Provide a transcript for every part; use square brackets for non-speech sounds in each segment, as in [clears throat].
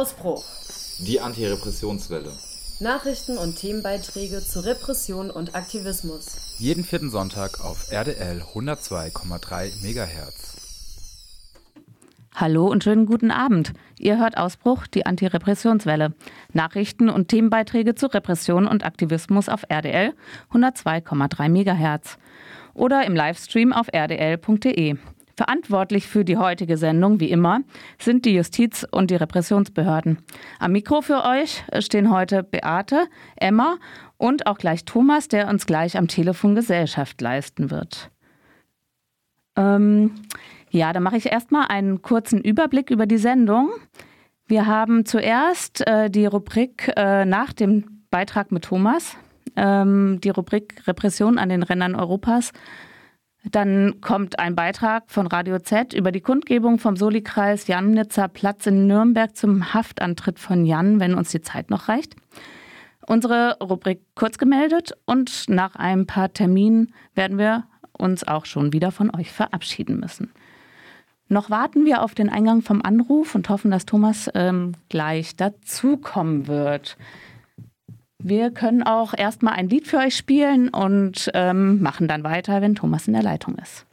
Ausbruch. Die Antirepressionswelle. Nachrichten und Themenbeiträge zu Repression und Aktivismus. Jeden vierten Sonntag auf RDL 102,3 MHz. Hallo und schönen guten Abend. Ihr hört Ausbruch, die Antirepressionswelle. Nachrichten und Themenbeiträge zu Repression und Aktivismus auf RDL 102,3 MHz oder im Livestream auf rdl.de. Verantwortlich für die heutige Sendung, wie immer, sind die Justiz- und die Repressionsbehörden. Am Mikro für euch stehen heute Beate, Emma und auch gleich Thomas, der uns gleich am Telefon Gesellschaft leisten wird. Ähm, ja, dann mache ich erstmal einen kurzen Überblick über die Sendung. Wir haben zuerst äh, die Rubrik äh, nach dem Beitrag mit Thomas, ähm, die Rubrik Repression an den Rändern Europas dann kommt ein Beitrag von Radio Z über die Kundgebung vom Soli-Kreis Jannitzer Platz in Nürnberg zum Haftantritt von Jan, wenn uns die Zeit noch reicht. Unsere Rubrik kurz gemeldet und nach ein paar Terminen werden wir uns auch schon wieder von euch verabschieden müssen. Noch warten wir auf den Eingang vom Anruf und hoffen, dass Thomas ähm, gleich dazukommen wird. Wir können auch erstmal ein Lied für euch spielen und ähm, machen dann weiter, wenn Thomas in der Leitung ist.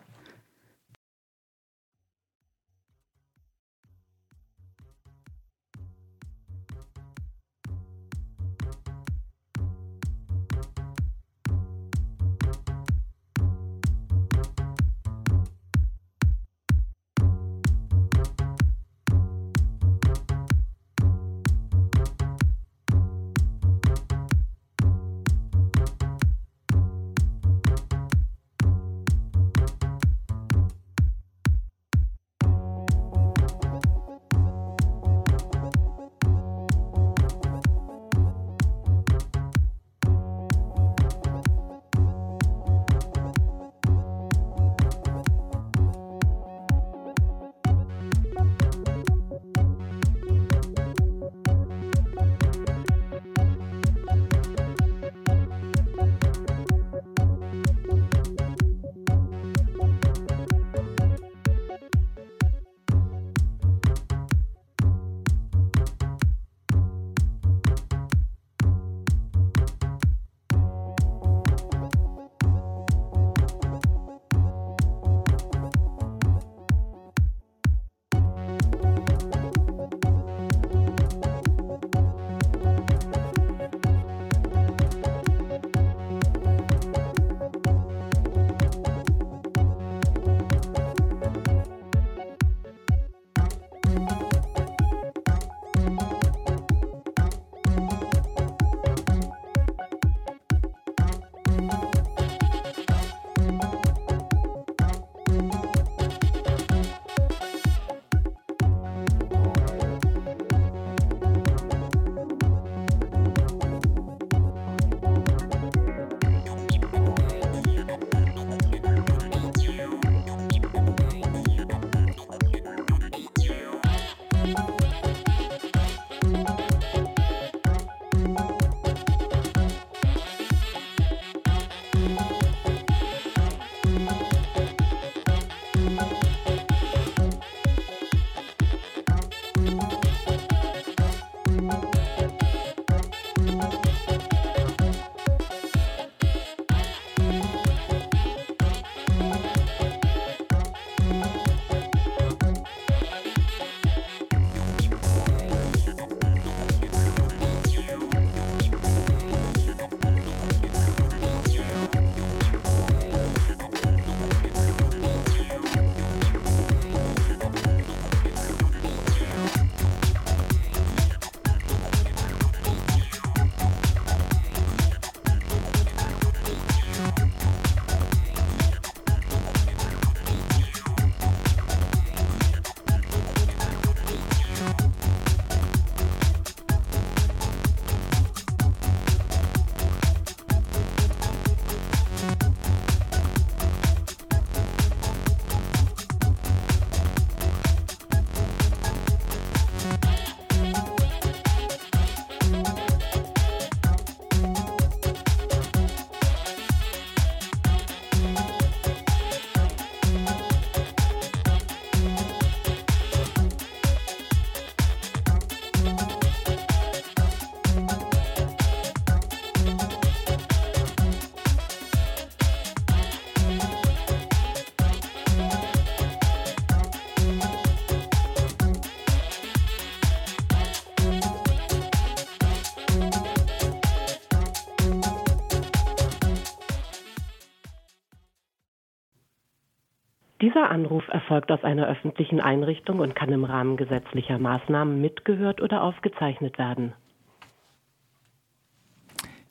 Dieser Anruf erfolgt aus einer öffentlichen Einrichtung und kann im Rahmen gesetzlicher Maßnahmen mitgehört oder aufgezeichnet werden.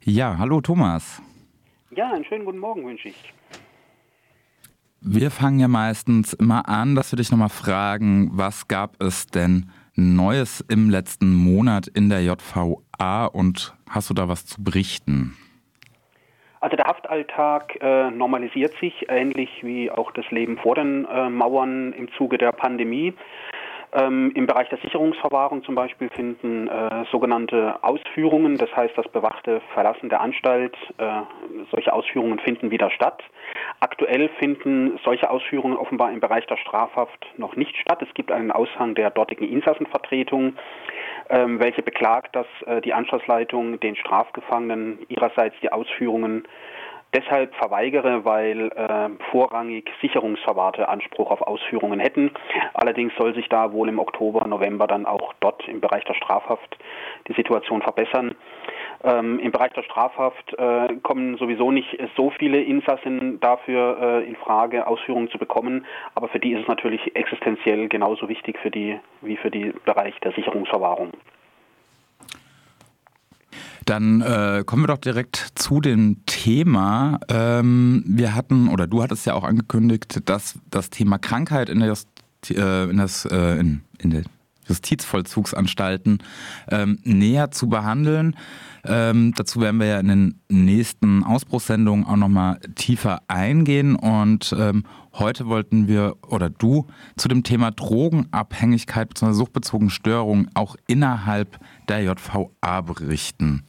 Ja, hallo Thomas. Ja, einen schönen guten Morgen wünsche ich. Wir fangen ja meistens immer an, dass wir dich nochmal fragen, was gab es denn Neues im letzten Monat in der JVA und hast du da was zu berichten? Also der Haftalltag äh, normalisiert sich, ähnlich wie auch das Leben vor den äh, Mauern im Zuge der Pandemie. Ähm, Im Bereich der Sicherungsverwahrung zum Beispiel finden äh, sogenannte Ausführungen, das heißt das bewachte Verlassen der Anstalt, äh, solche Ausführungen finden wieder statt. Aktuell finden solche Ausführungen offenbar im Bereich der Strafhaft noch nicht statt. Es gibt einen Aushang der dortigen Insassenvertretung, ähm, welche beklagt, dass äh, die Anschlussleitung den Strafgefangenen ihrerseits die Ausführungen deshalb verweigere, weil äh, vorrangig Sicherungsverwahrte Anspruch auf Ausführungen hätten. Allerdings soll sich da wohl im Oktober, November dann auch dort im Bereich der Strafhaft die Situation verbessern. Ähm, Im Bereich der Strafhaft äh, kommen sowieso nicht so viele Insassen dafür äh, in Frage, Ausführungen zu bekommen, aber für die ist es natürlich existenziell genauso wichtig für die wie für den Bereich der Sicherungsverwahrung. Dann äh, kommen wir doch direkt zu dem Thema. Ähm, wir hatten, oder du hattest ja auch angekündigt, dass das Thema Krankheit in der, Just, äh, in, das, äh, in, in der Justizvollzugsanstalten ähm, näher zu behandeln. Ähm, dazu werden wir ja in den nächsten Ausbruchssendungen auch nochmal tiefer eingehen. Und ähm, heute wollten wir oder du zu dem Thema Drogenabhängigkeit bzw. suchtbezogene Störungen auch innerhalb der JVA berichten.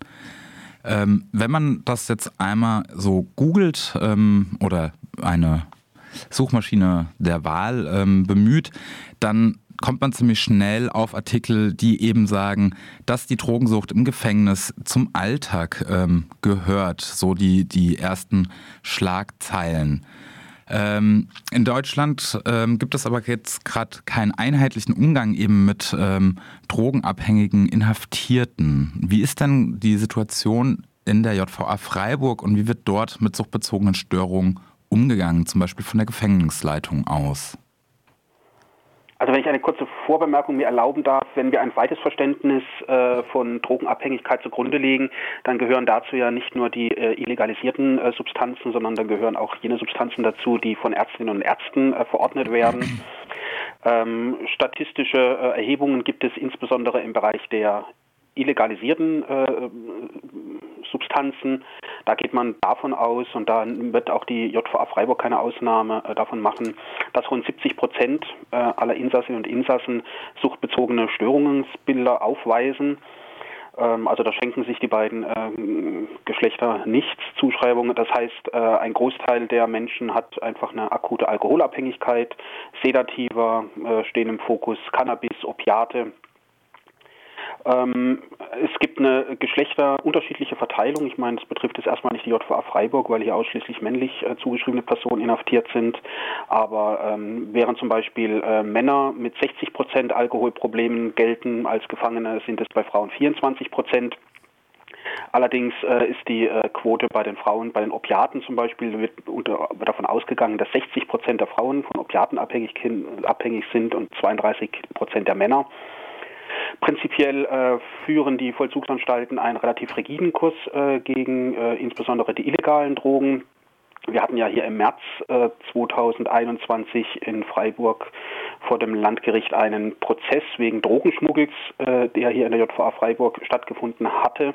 Ähm, wenn man das jetzt einmal so googelt ähm, oder eine Suchmaschine der Wahl ähm, bemüht, dann kommt man ziemlich schnell auf Artikel, die eben sagen, dass die Drogensucht im Gefängnis zum Alltag ähm, gehört. So die, die ersten Schlagzeilen. Ähm, in Deutschland ähm, gibt es aber jetzt gerade keinen einheitlichen Umgang eben mit ähm, drogenabhängigen Inhaftierten. Wie ist denn die Situation in der JVA Freiburg und wie wird dort mit suchtbezogenen Störungen umgegangen, zum Beispiel von der Gefängnisleitung aus? Also wenn ich eine kurze Vorbemerkung mir erlauben darf, wenn wir ein weites Verständnis äh, von Drogenabhängigkeit zugrunde legen, dann gehören dazu ja nicht nur die äh, illegalisierten äh, Substanzen, sondern dann gehören auch jene Substanzen dazu, die von Ärztinnen und Ärzten äh, verordnet werden. [clears throat] Ähm, statistische äh, Erhebungen gibt es insbesondere im Bereich der illegalisierten äh, Substanzen. Da geht man davon aus, und da wird auch die JVA Freiburg keine Ausnahme äh, davon machen, dass rund 70 Prozent äh, aller Insassinnen und Insassen suchtbezogene Störungsbilder aufweisen. Ähm, also da schenken sich die beiden äh, Geschlechter nichts Zuschreibungen. Das heißt, äh, ein Großteil der Menschen hat einfach eine akute Alkoholabhängigkeit. Sedativa äh, stehen im Fokus, Cannabis, Opiate ähm, es gibt eine geschlechterunterschiedliche Verteilung. Ich meine, das betrifft jetzt erstmal nicht die JVA Freiburg, weil hier ausschließlich männlich äh, zugeschriebene Personen inhaftiert sind. Aber ähm, während zum Beispiel äh, Männer mit 60 Prozent Alkoholproblemen gelten als Gefangene, sind es bei Frauen 24 Prozent. Allerdings äh, ist die äh, Quote bei den Frauen, bei den Opiaten zum Beispiel, wird, unter, davon ausgegangen, dass 60 Prozent der Frauen von Opiaten abhängig, abhängig sind und 32 Prozent der Männer. Prinzipiell äh, führen die Vollzugsanstalten einen relativ rigiden Kurs äh, gegen äh, insbesondere die illegalen Drogen. Wir hatten ja hier im März äh, 2021 in Freiburg vor dem Landgericht einen Prozess wegen Drogenschmuggels, äh, der hier in der JVA Freiburg stattgefunden hatte.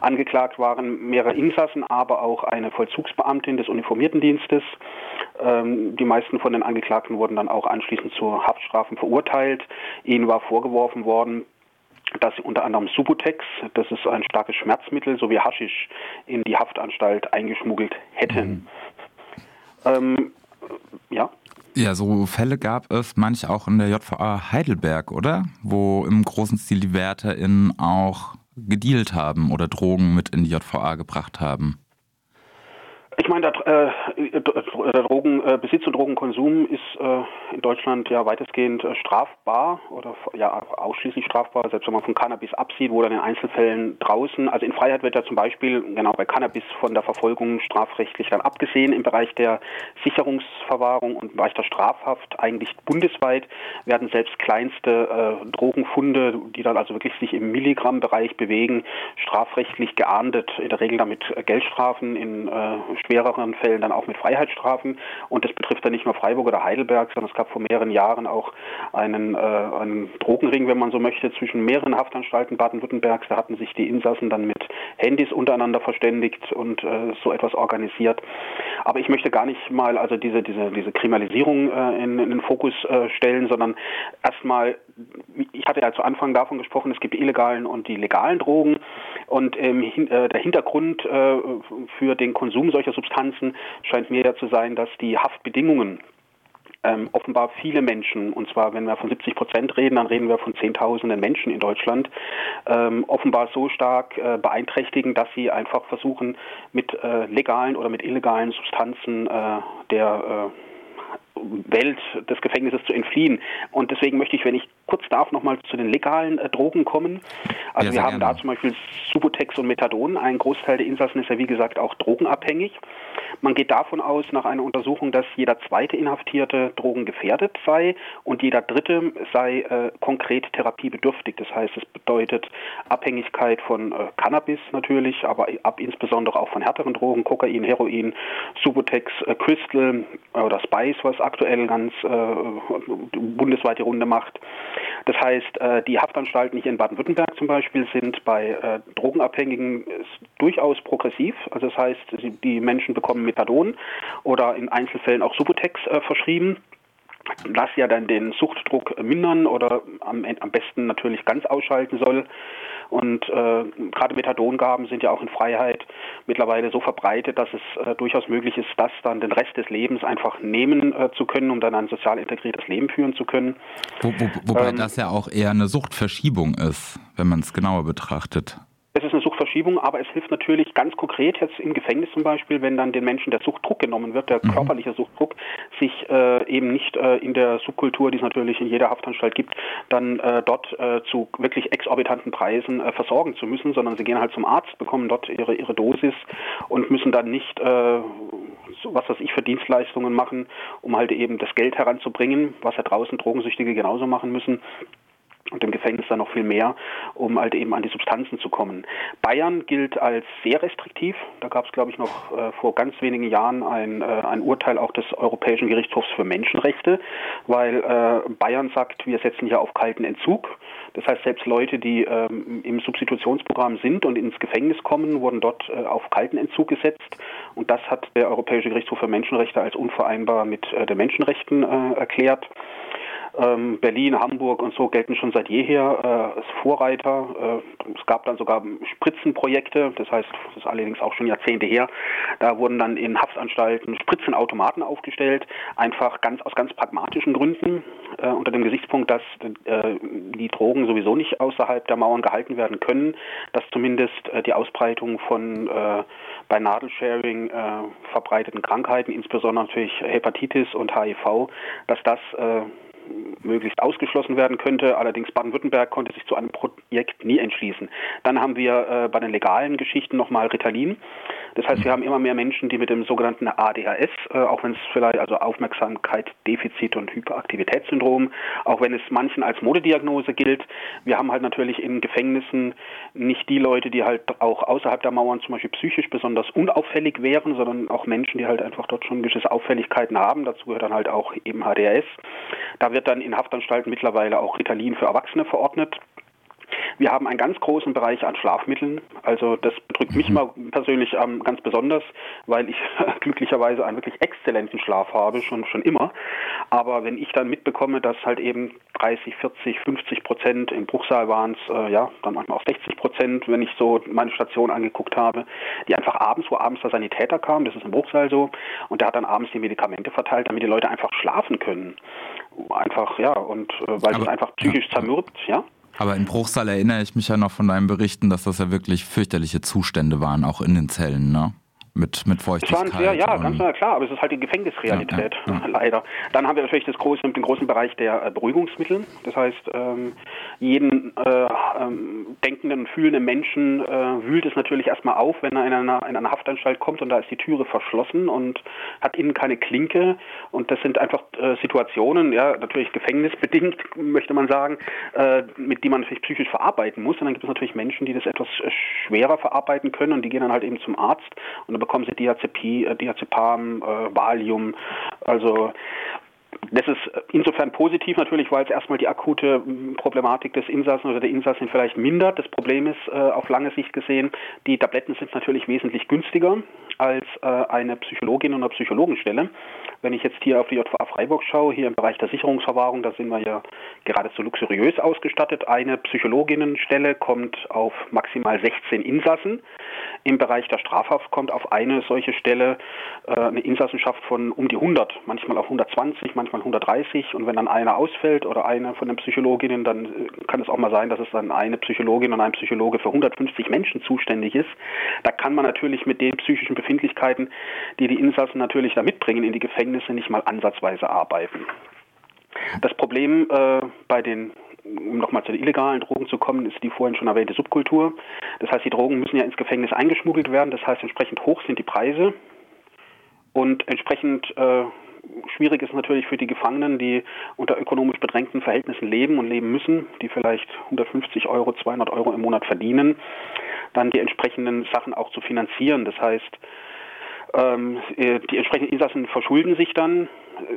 Angeklagt waren mehrere Insassen, aber auch eine Vollzugsbeamtin des Uniformiertendienstes. Ähm, die meisten von den Angeklagten wurden dann auch anschließend zu Haftstrafen verurteilt. Ihnen war vorgeworfen worden, dass sie unter anderem Subutex, das ist ein starkes Schmerzmittel, sowie Haschisch in die Haftanstalt eingeschmuggelt hätten. Mhm. Ähm, ja. Ja, so Fälle gab es manch auch in der JVA Heidelberg, oder? Wo im großen Stil die WärterInnen auch gedealt haben oder Drogen mit in die JVA gebracht haben. Ich meine, der, äh, der Drogenbesitz äh, und Drogenkonsum ist äh, in Deutschland ja weitestgehend äh, strafbar oder ja ausschließlich strafbar, selbst wenn man von Cannabis absieht, wo dann in Einzelfällen draußen, also in Freiheit wird ja zum Beispiel genau bei Cannabis von der Verfolgung strafrechtlich dann abgesehen. Im Bereich der Sicherungsverwahrung und leichter Strafhaft eigentlich bundesweit werden selbst kleinste äh, Drogenfunde, die dann also wirklich sich im Milligrammbereich bewegen, strafrechtlich geahndet, in der Regel damit Geldstrafen, in äh, schwereren Fällen dann auch mit Freiheitsstrafen. Und das betrifft dann nicht nur Freiburg oder Heidelberg, sondern es gab vor mehreren Jahren auch einen, äh, einen Drogenring, wenn man so möchte, zwischen mehreren Haftanstalten Baden-Württembergs. Da hatten sich die Insassen dann mit Handys untereinander verständigt und äh, so etwas organisiert. Aber ich möchte gar nicht mal also diese, diese, diese Kriminalisierung äh, in, in, den Fokus äh, stellen, sondern erstmal, ich hatte ja zu Anfang davon gesprochen, es gibt die illegalen und die legalen Drogen und ähm, der Hintergrund äh, für den Konsum solcher Substanzen scheint mir ja zu sein, dass die Haftbedingungen ähm, offenbar viele Menschen, und zwar wenn wir von 70 Prozent reden, dann reden wir von Zehntausenden Menschen in Deutschland, ähm, offenbar so stark äh, beeinträchtigen, dass sie einfach versuchen, mit äh, legalen oder mit illegalen Substanzen äh, der äh, Welt des Gefängnisses zu entfliehen. Und deswegen möchte ich, wenn ich kurz darf, nochmal zu den legalen äh, Drogen kommen. Also ja, wir haben gerne. da zum Beispiel Subutex und Methadon. Ein Großteil der Insassen ist ja wie gesagt auch drogenabhängig. Man geht davon aus, nach einer Untersuchung, dass jeder zweite Inhaftierte drogengefährdet sei und jeder dritte sei äh, konkret therapiebedürftig. Das heißt, es bedeutet Abhängigkeit von äh, Cannabis natürlich, aber ab insbesondere auch von härteren Drogen, Kokain, Heroin, Subutex, äh, Crystal oder Spice, was aktuell ganz äh, bundesweit die Runde macht. Das heißt, äh, die Haftanstalten hier in Baden-Württemberg zum Beispiel sind bei äh, Drogenabhängigen durchaus progressiv. Also das heißt, die Menschen bekommen Methadon oder in Einzelfällen auch Subutex äh, verschrieben das ja dann den Suchtdruck mindern oder am, am besten natürlich ganz ausschalten soll. Und äh, gerade Methadongaben sind ja auch in Freiheit mittlerweile so verbreitet, dass es äh, durchaus möglich ist, das dann den Rest des Lebens einfach nehmen äh, zu können, um dann ein sozial integriertes Leben führen zu können. Wo, wo, wobei ähm, das ja auch eher eine Suchtverschiebung ist, wenn man es genauer betrachtet. Es ist eine Suchtverschiebung, aber es hilft natürlich ganz konkret jetzt im Gefängnis zum Beispiel, wenn dann den Menschen der Suchtdruck genommen wird, der mhm. körperliche Suchtdruck, sich äh, eben nicht äh, in der Subkultur, die es natürlich in jeder Haftanstalt gibt, dann äh, dort äh, zu wirklich exorbitanten Preisen äh, versorgen zu müssen, sondern sie gehen halt zum Arzt, bekommen dort ihre, ihre Dosis und müssen dann nicht, äh, so, was weiß ich, für Dienstleistungen machen, um halt eben das Geld heranzubringen, was ja draußen Drogensüchtige genauso machen müssen und im Gefängnis dann noch viel mehr, um halt eben an die Substanzen zu kommen. Bayern gilt als sehr restriktiv. Da gab es, glaube ich, noch äh, vor ganz wenigen Jahren ein, äh, ein Urteil auch des Europäischen Gerichtshofs für Menschenrechte, weil äh, Bayern sagt, wir setzen hier auf kalten Entzug. Das heißt, selbst Leute, die ähm, im Substitutionsprogramm sind und ins Gefängnis kommen, wurden dort äh, auf kalten Entzug gesetzt. Und das hat der Europäische Gerichtshof für Menschenrechte als unvereinbar mit äh, den Menschenrechten äh, erklärt. Ähm, Berlin, Hamburg und so gelten schon seit jeher äh, als Vorreiter. Äh, es gab dann sogar Spritzenprojekte, das heißt, das ist allerdings auch schon Jahrzehnte her. Da wurden dann in Haftanstalten Spritzenautomaten aufgestellt, einfach ganz aus ganz pragmatischen Gründen, äh, unter dem Gesichtspunkt, dass äh, die Drogen sowieso nicht außerhalb der Mauern gehalten werden können, dass zumindest äh, die Ausbreitung von äh, bei Nadelsharing verbreiteten Krankheiten, insbesondere natürlich Hepatitis und HIV, dass das möglichst ausgeschlossen werden könnte. Allerdings Baden-Württemberg konnte sich zu einem Projekt nie entschließen. Dann haben wir äh, bei den legalen Geschichten nochmal Ritalin. Das heißt, wir haben immer mehr Menschen, die mit dem sogenannten ADHS, äh, auch wenn es vielleicht also Aufmerksamkeit, Defizit und Hyperaktivitätssyndrom, auch wenn es manchen als Modediagnose gilt. Wir haben halt natürlich in Gefängnissen nicht die Leute, die halt auch außerhalb der Mauern zum Beispiel psychisch besonders unauffällig wären, sondern auch Menschen, die halt einfach dort schon gewisse Auffälligkeiten haben. Dazu gehört dann halt auch eben HDHS. Da wird dann in Haftanstalten mittlerweile auch Ritalin für Erwachsene verordnet. Wir haben einen ganz großen Bereich an Schlafmitteln. Also das bedrückt mich mhm. mal persönlich ähm, ganz besonders, weil ich [laughs] glücklicherweise einen wirklich exzellenten Schlaf habe, schon, schon immer. Aber wenn ich dann mitbekomme, dass halt eben 30, 40, 50 Prozent im Bruchsaal waren es, äh, ja, dann manchmal auch 60 Prozent, wenn ich so meine Station angeguckt habe, die einfach abends, wo abends der Sanitäter kam, das ist im Bruchsaal so, und der hat dann abends die Medikamente verteilt, damit die Leute einfach schlafen können. Einfach, ja, und äh, weil es einfach psychisch zermürbt, ja. Aber in Bruchsal erinnere ich mich ja noch von deinen Berichten, dass das ja wirklich fürchterliche Zustände waren, auch in den Zellen, ne? Mit, mit Feuchtigkeit. Sehr, ja, ganz klar, aber es ist halt die Gefängnisrealität, ja, ja, ja. [laughs] leider. Dann haben wir natürlich das große, den großen Bereich der äh, Beruhigungsmittel. Das heißt, ähm, jeden äh, ähm, denkenden und fühlenden Menschen äh, wühlt es natürlich erstmal auf, wenn er in einer, in einer Haftanstalt kommt und da ist die Türe verschlossen und hat innen keine Klinke. Und das sind einfach äh, Situationen, ja, natürlich gefängnisbedingt, [laughs] möchte man sagen, äh, mit die man natürlich psychisch verarbeiten muss. Und dann gibt es natürlich Menschen, die das etwas äh, schwerer verarbeiten können und die gehen dann halt eben zum Arzt und bekommen sie Diazepie, äh, Diazepam, äh, Valium, also das ist insofern positiv natürlich, weil es erstmal die akute Problematik des Insassen oder der Insassin vielleicht mindert. Das Problem ist äh, auf lange Sicht gesehen, die Tabletten sind natürlich wesentlich günstiger als äh, eine Psychologin oder Psychologenstelle. Wenn ich jetzt hier auf die JVA Freiburg schaue, hier im Bereich der Sicherungsverwahrung, da sind wir ja geradezu luxuriös ausgestattet. Eine Psychologinnenstelle kommt auf maximal 16 Insassen. Im Bereich der Strafhaft kommt auf eine solche Stelle äh, eine Insassenschaft von um die 100, manchmal auf 120, manchmal 130. Und wenn dann einer ausfällt oder eine von den Psychologinnen, dann äh, kann es auch mal sein, dass es dann eine Psychologin und ein Psychologe für 150 Menschen zuständig ist. Da kann man natürlich mit den psychischen Befindlichkeiten, die die Insassen natürlich da mitbringen in die Gefängnisse, nicht mal ansatzweise arbeiten. Das Problem äh, bei den um nochmal zu den illegalen Drogen zu kommen, ist die vorhin schon erwähnte Subkultur. Das heißt, die Drogen müssen ja ins Gefängnis eingeschmuggelt werden. Das heißt, entsprechend hoch sind die Preise und entsprechend äh, schwierig ist natürlich für die Gefangenen, die unter ökonomisch bedrängten Verhältnissen leben und leben müssen, die vielleicht 150 Euro, 200 Euro im Monat verdienen, dann die entsprechenden Sachen auch zu finanzieren. Das heißt, die entsprechenden Insassen verschulden sich dann,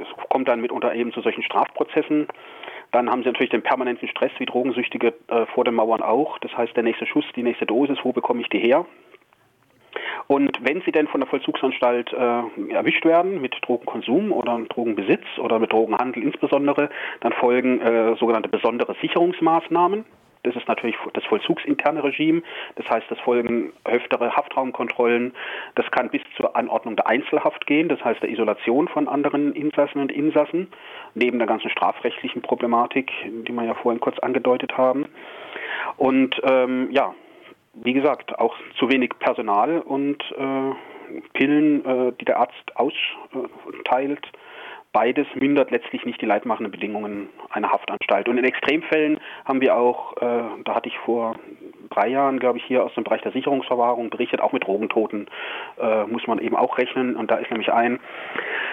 es kommt dann mitunter eben zu solchen Strafprozessen. Dann haben sie natürlich den permanenten Stress, wie Drogensüchtige äh, vor den Mauern auch. Das heißt, der nächste Schuss, die nächste Dosis, wo bekomme ich die her? Und wenn sie denn von der Vollzugsanstalt äh, erwischt werden mit Drogenkonsum oder Drogenbesitz oder mit Drogenhandel insbesondere, dann folgen äh, sogenannte besondere Sicherungsmaßnahmen. Das ist natürlich das vollzugsinterne Regime. Das heißt, es folgen öftere Haftraumkontrollen. Das kann bis zur Anordnung der Einzelhaft gehen, das heißt der Isolation von anderen Insassen und Insassen, neben der ganzen strafrechtlichen Problematik, die wir ja vorhin kurz angedeutet haben. Und ähm, ja, wie gesagt, auch zu wenig Personal und äh, Pillen, äh, die der Arzt austeilt, beides mindert letztlich nicht die leitmachenden Bedingungen einer Haftanstalt. Und in Extremfällen haben wir auch, äh, da hatte ich vor drei Jahren, glaube ich, hier aus dem Bereich der Sicherungsverwahrung berichtet, auch mit Drogentoten äh, muss man eben auch rechnen. Und da ist nämlich ein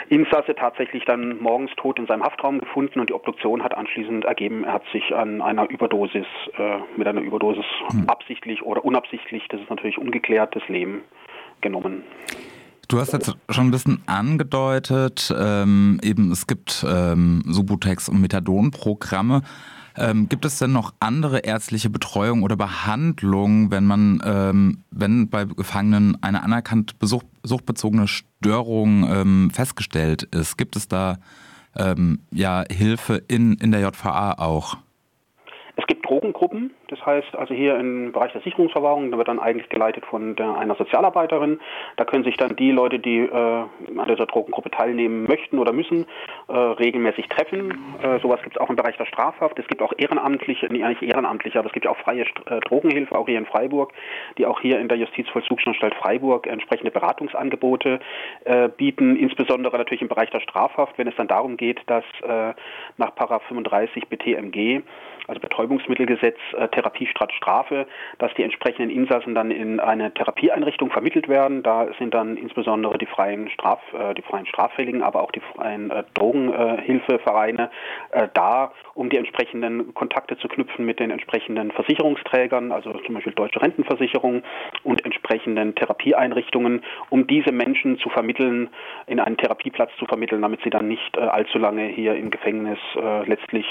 Insasse tatsächlich dann morgens tot in seinem Haftraum gefunden und die Obduktion hat anschließend ergeben, er hat sich an einer Überdosis, äh, mit einer Überdosis hm. absichtlich oder unabsichtlich, das ist natürlich ungeklärtes Leben genommen. Du hast jetzt schon ein bisschen angedeutet, ähm, eben es gibt ähm, Subutex- und Methadon-Programme. Ähm, gibt es denn noch andere ärztliche Betreuung oder Behandlung, wenn man, ähm, wenn bei Gefangenen eine anerkannte Besuch, suchtbezogene Störung ähm, festgestellt ist? Gibt es da ähm, ja Hilfe in, in der JVA auch? Es gibt Drogengruppen, das heißt also hier im Bereich der Sicherungsverwahrung, da wird dann eigentlich geleitet von der, einer Sozialarbeiterin. Da können sich dann die Leute, die äh, an dieser Drogengruppe teilnehmen möchten oder müssen, äh, regelmäßig treffen. Äh, sowas gibt es auch im Bereich der Strafhaft. Es gibt auch ehrenamtliche, nee, nicht ehrenamtliche, aber es gibt ja auch freie äh, Drogenhilfe, auch hier in Freiburg, die auch hier in der Justizvollzugsanstalt Freiburg entsprechende Beratungsangebote äh, bieten, insbesondere natürlich im Bereich der Strafhaft, wenn es dann darum geht, dass äh, nach 35 BTMG also Betäubungsmittelgesetz, äh, Therapie statt Strafe, dass die entsprechenden Insassen dann in eine Therapieeinrichtung vermittelt werden. Da sind dann insbesondere die freien, Straf, äh, die freien Straffälligen, aber auch die freien äh, Drogenhilfevereine äh, da, um die entsprechenden Kontakte zu knüpfen mit den entsprechenden Versicherungsträgern, also zum Beispiel Deutsche Rentenversicherung und entsprechenden Therapieeinrichtungen, um diese Menschen zu vermitteln, in einen Therapieplatz zu vermitteln, damit sie dann nicht äh, allzu lange hier im Gefängnis äh, letztlich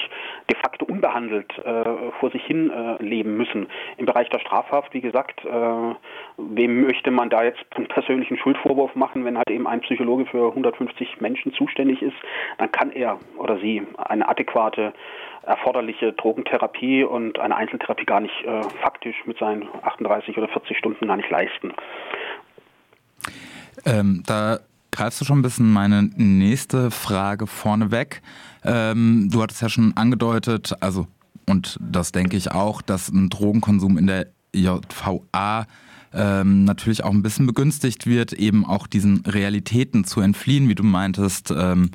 de facto unbehandelt äh, vor sich hin äh, leben müssen. Im Bereich der Strafhaft, wie gesagt, äh, wem möchte man da jetzt einen persönlichen Schuldvorwurf machen, wenn halt eben ein Psychologe für 150 Menschen zuständig ist, dann kann er oder sie eine adäquate erforderliche Drogentherapie und eine Einzeltherapie gar nicht äh, faktisch mit seinen 38 oder 40 Stunden gar nicht leisten. Ähm, da greifst du schon ein bisschen meine nächste Frage vorneweg. Ähm, du hattest ja schon angedeutet, also und das denke ich auch, dass ein Drogenkonsum in der JVA ähm, natürlich auch ein bisschen begünstigt wird, eben auch diesen Realitäten zu entfliehen, wie du meintest. Ähm,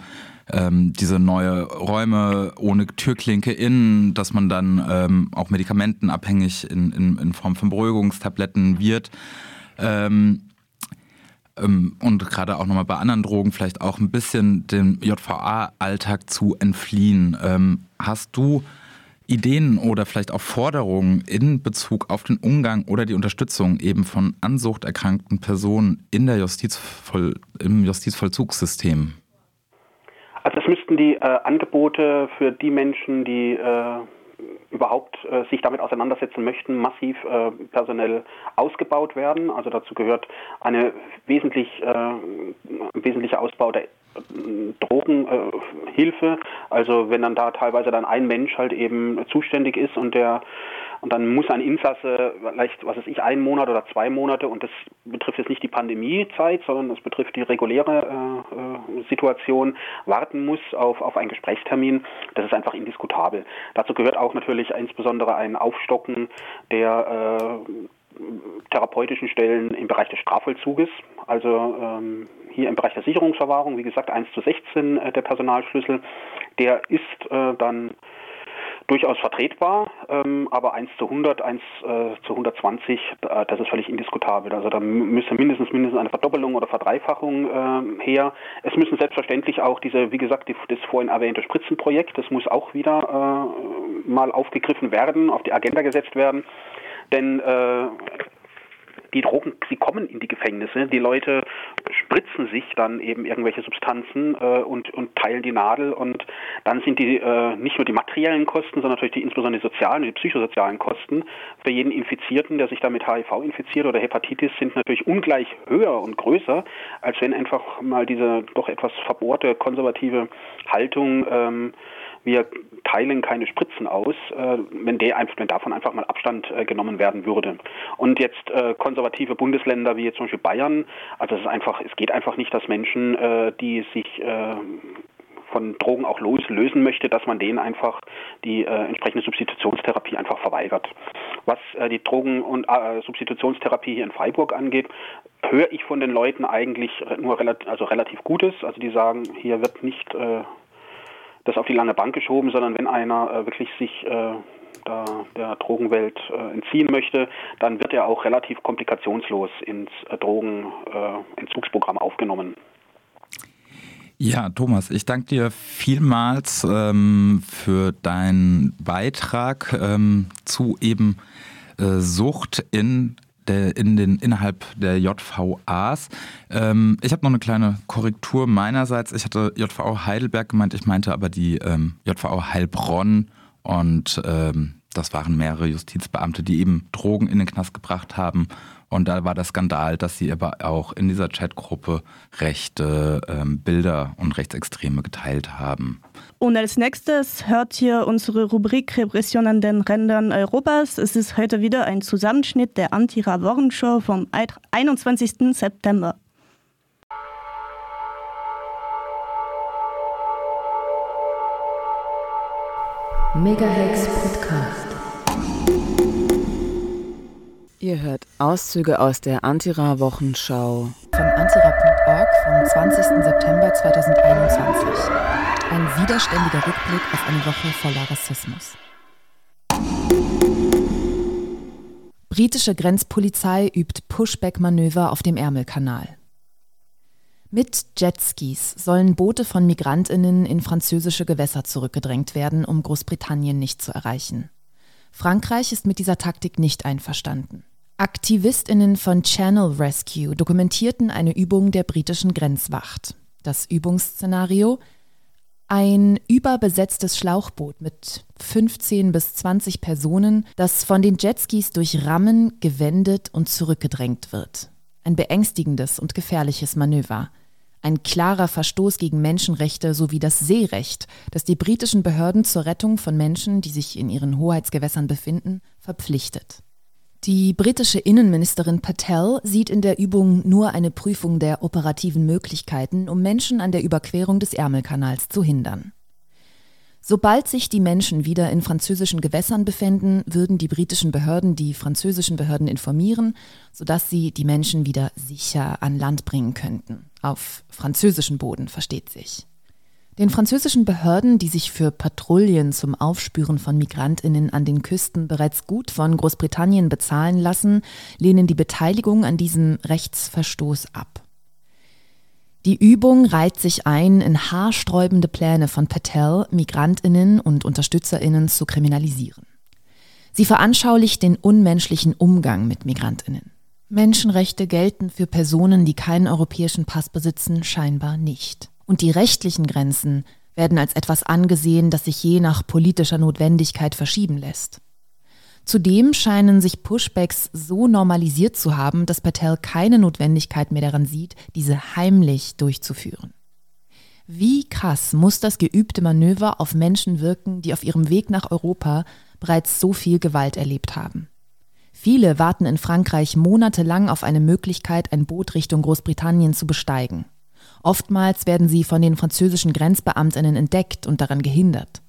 ähm, diese neue Räume ohne Türklinke innen, dass man dann ähm, auch medikamentenabhängig in, in, in Form von Beruhigungstabletten wird. Ähm, ähm, und gerade auch nochmal bei anderen Drogen vielleicht auch ein bisschen dem JVA-Alltag zu entfliehen. Hast du Ideen oder vielleicht auch Forderungen in Bezug auf den Umgang oder die Unterstützung eben von ansuchterkrankten Personen in der Justizvoll, im Justizvollzugssystem? Also es müssten die äh, Angebote für die Menschen, die äh, überhaupt äh, sich damit auseinandersetzen möchten, massiv äh, personell ausgebaut werden. Also dazu gehört eine wesentlich, äh, ein wesentlicher Ausbau der Drogenhilfe. also wenn dann da teilweise dann ein Mensch halt eben zuständig ist und der und dann muss ein Insasse vielleicht, was weiß ich, einen Monat oder zwei Monate, und das betrifft jetzt nicht die Pandemiezeit, sondern das betrifft die reguläre äh, äh, Situation, warten muss auf, auf einen Gesprächstermin, das ist einfach indiskutabel. Dazu gehört auch natürlich insbesondere ein Aufstocken der äh, therapeutischen Stellen im Bereich des Strafvollzuges, also ähm, hier im Bereich der Sicherungsverwahrung, wie gesagt, 1 zu 16 äh, der Personalschlüssel, der ist äh, dann durchaus vertretbar, ähm, aber 1 zu 100, 1 äh, zu 120, äh, das ist völlig indiskutabel. Also da müsste mindestens mindestens eine Verdoppelung oder Verdreifachung äh, her. Es müssen selbstverständlich auch diese, wie gesagt, die, das vorhin erwähnte Spritzenprojekt, das muss auch wieder äh, mal aufgegriffen werden, auf die Agenda gesetzt werden. Denn äh, die Drogen, sie kommen in die Gefängnisse, die Leute spritzen sich dann eben irgendwelche Substanzen äh, und, und teilen die Nadel. Und dann sind die äh, nicht nur die materiellen Kosten, sondern natürlich die insbesondere die sozialen und die psychosozialen Kosten. Für jeden Infizierten, der sich da mit HIV infiziert oder Hepatitis, sind natürlich ungleich höher und größer, als wenn einfach mal diese doch etwas verbohrte konservative Haltung ähm, wir teilen keine Spritzen aus, äh, wenn, davon einfach mal Abstand äh, genommen werden würde. Und jetzt äh, konservative Bundesländer wie jetzt zum Beispiel Bayern, also es ist einfach, es geht einfach nicht, dass Menschen, die sich von Drogen auch loslösen möchte, dass man denen einfach die äh, entsprechende Substitutionstherapie einfach verweigert. Was äh, die Drogen- und äh, Substitutionstherapie hier in Freiburg angeht, höre ich von den Leuten eigentlich nur relativ, also relativ Gutes. Also die sagen, hier wird nicht das auf die lange Bank geschoben, sondern wenn einer äh, wirklich sich äh, da der Drogenwelt äh, entziehen möchte, dann wird er auch relativ komplikationslos ins äh, Drogenentzugsprogramm aufgenommen. Ja, Thomas, ich danke dir vielmals ähm, für deinen Beitrag ähm, zu eben äh, Sucht in der, in den, innerhalb der JVAs. Ähm, ich habe noch eine kleine Korrektur meinerseits. Ich hatte JVA Heidelberg gemeint, ich meinte aber die ähm, JVA Heilbronn und ähm, das waren mehrere Justizbeamte, die eben Drogen in den Knast gebracht haben. Und da war der Skandal, dass sie aber auch in dieser Chatgruppe rechte ähm, Bilder und Rechtsextreme geteilt haben. Und als nächstes hört ihr unsere Rubrik Repression an den Rändern Europas. Es ist heute wieder ein Zusammenschnitt der Antira-Wochenshow vom 21. September. Megahex Podcast. Ihr hört Auszüge aus der Antira-Wochenschau von antira.org vom 20. September 2021. Ein widerständiger Rückblick auf eine Woche voller Rassismus. Britische Grenzpolizei übt Pushback-Manöver auf dem Ärmelkanal. Mit Jetskis sollen Boote von Migrantinnen in französische Gewässer zurückgedrängt werden, um Großbritannien nicht zu erreichen. Frankreich ist mit dieser Taktik nicht einverstanden. Aktivistinnen von Channel Rescue dokumentierten eine Übung der britischen Grenzwacht. Das Übungsszenario ein überbesetztes Schlauchboot mit 15 bis 20 Personen, das von den Jetskis durch Rammen gewendet und zurückgedrängt wird. Ein beängstigendes und gefährliches Manöver. Ein klarer Verstoß gegen Menschenrechte sowie das Seerecht, das die britischen Behörden zur Rettung von Menschen, die sich in ihren Hoheitsgewässern befinden, verpflichtet. Die britische Innenministerin Patel sieht in der Übung nur eine Prüfung der operativen Möglichkeiten, um Menschen an der Überquerung des Ärmelkanals zu hindern. Sobald sich die Menschen wieder in französischen Gewässern befänden, würden die britischen Behörden die französischen Behörden informieren, sodass sie die Menschen wieder sicher an Land bringen könnten. Auf französischen Boden, versteht sich. Den französischen Behörden, die sich für Patrouillen zum Aufspüren von Migrantinnen an den Küsten bereits gut von Großbritannien bezahlen lassen, lehnen die Beteiligung an diesem Rechtsverstoß ab. Die Übung reiht sich ein in haarsträubende Pläne von Patel, Migrantinnen und Unterstützerinnen zu kriminalisieren. Sie veranschaulicht den unmenschlichen Umgang mit Migrantinnen. Menschenrechte gelten für Personen, die keinen europäischen Pass besitzen, scheinbar nicht. Und die rechtlichen Grenzen werden als etwas angesehen, das sich je nach politischer Notwendigkeit verschieben lässt. Zudem scheinen sich Pushbacks so normalisiert zu haben, dass Patel keine Notwendigkeit mehr daran sieht, diese heimlich durchzuführen. Wie krass muss das geübte Manöver auf Menschen wirken, die auf ihrem Weg nach Europa bereits so viel Gewalt erlebt haben? Viele warten in Frankreich monatelang auf eine Möglichkeit, ein Boot Richtung Großbritannien zu besteigen. Oftmals werden sie von den französischen Grenzbeamtinnen entdeckt und daran gehindert.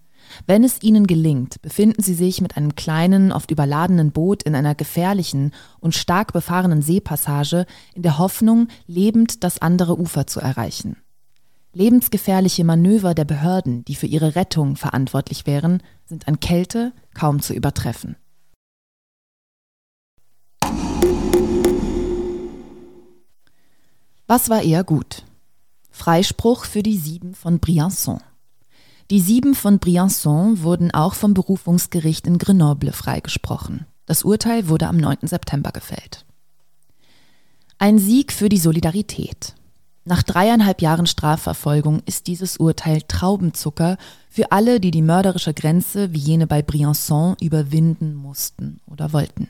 Wenn es ihnen gelingt, befinden sie sich mit einem kleinen, oft überladenen Boot in einer gefährlichen und stark befahrenen Seepassage in der Hoffnung, lebend das andere Ufer zu erreichen. Lebensgefährliche Manöver der Behörden, die für ihre Rettung verantwortlich wären, sind an Kälte kaum zu übertreffen. Was war eher gut? Freispruch für die Sieben von Briançon. Die sieben von Briançon wurden auch vom Berufungsgericht in Grenoble freigesprochen. Das Urteil wurde am 9. September gefällt. Ein Sieg für die Solidarität. Nach dreieinhalb Jahren Strafverfolgung ist dieses Urteil Traubenzucker für alle, die die mörderische Grenze wie jene bei Briançon überwinden mussten oder wollten.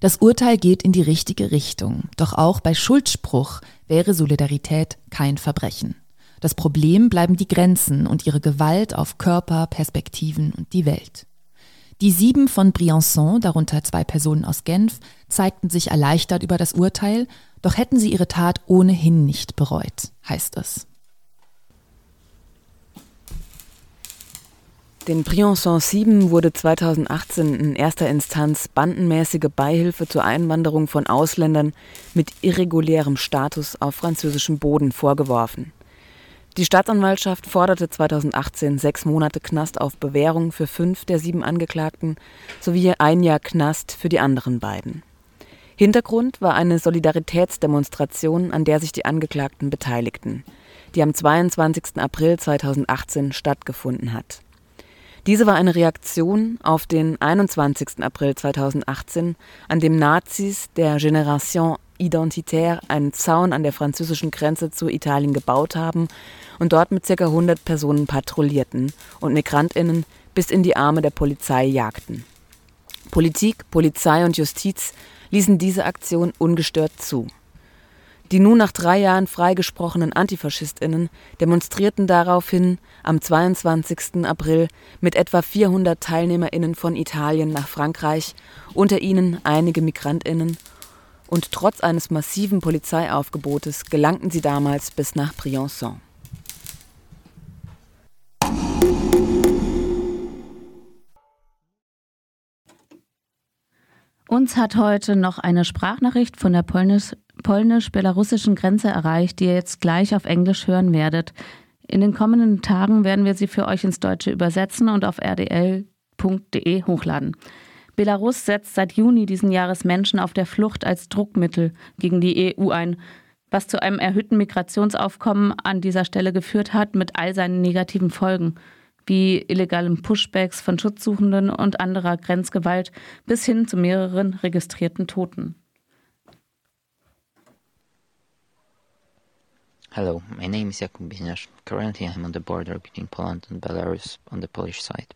Das Urteil geht in die richtige Richtung, doch auch bei Schuldspruch wäre Solidarität kein Verbrechen. Das Problem bleiben die Grenzen und ihre Gewalt auf Körper, Perspektiven und die Welt. Die sieben von Briançon, darunter zwei Personen aus Genf, zeigten sich erleichtert über das Urteil, doch hätten sie ihre Tat ohnehin nicht bereut, heißt es. Den Briançon 7 wurde 2018 in erster Instanz bandenmäßige Beihilfe zur Einwanderung von Ausländern mit irregulärem Status auf französischem Boden vorgeworfen. Die Staatsanwaltschaft forderte 2018 sechs Monate Knast auf Bewährung für fünf der sieben Angeklagten sowie ein Jahr Knast für die anderen beiden. Hintergrund war eine Solidaritätsdemonstration, an der sich die Angeklagten beteiligten, die am 22. April 2018 stattgefunden hat. Diese war eine Reaktion auf den 21. April 2018, an dem Nazis der Generation Identitaire einen Zaun an der französischen Grenze zu Italien gebaut haben und dort mit ca. 100 Personen patrouillierten und Migrantinnen bis in die Arme der Polizei jagten. Politik, Polizei und Justiz ließen diese Aktion ungestört zu. Die nun nach drei Jahren freigesprochenen Antifaschistinnen demonstrierten daraufhin am 22. April mit etwa 400 Teilnehmerinnen von Italien nach Frankreich, unter ihnen einige Migrantinnen, und trotz eines massiven Polizeiaufgebotes gelangten sie damals bis nach Briançon. Uns hat heute noch eine Sprachnachricht von der polnisch-belarussischen Grenze erreicht, die ihr jetzt gleich auf Englisch hören werdet. In den kommenden Tagen werden wir sie für euch ins Deutsche übersetzen und auf rdl.de hochladen. Belarus setzt seit Juni diesen Jahres Menschen auf der Flucht als Druckmittel gegen die EU ein, was zu einem erhöhten Migrationsaufkommen an dieser Stelle geführt hat mit all seinen negativen Folgen wie illegalen Pushbacks von Schutzsuchenden und anderer Grenzgewalt bis hin zu mehreren registrierten Toten. Hello, my name is Jakub Bizniarz. Currently I'm on the border between Poland and Belarus on the Polish side.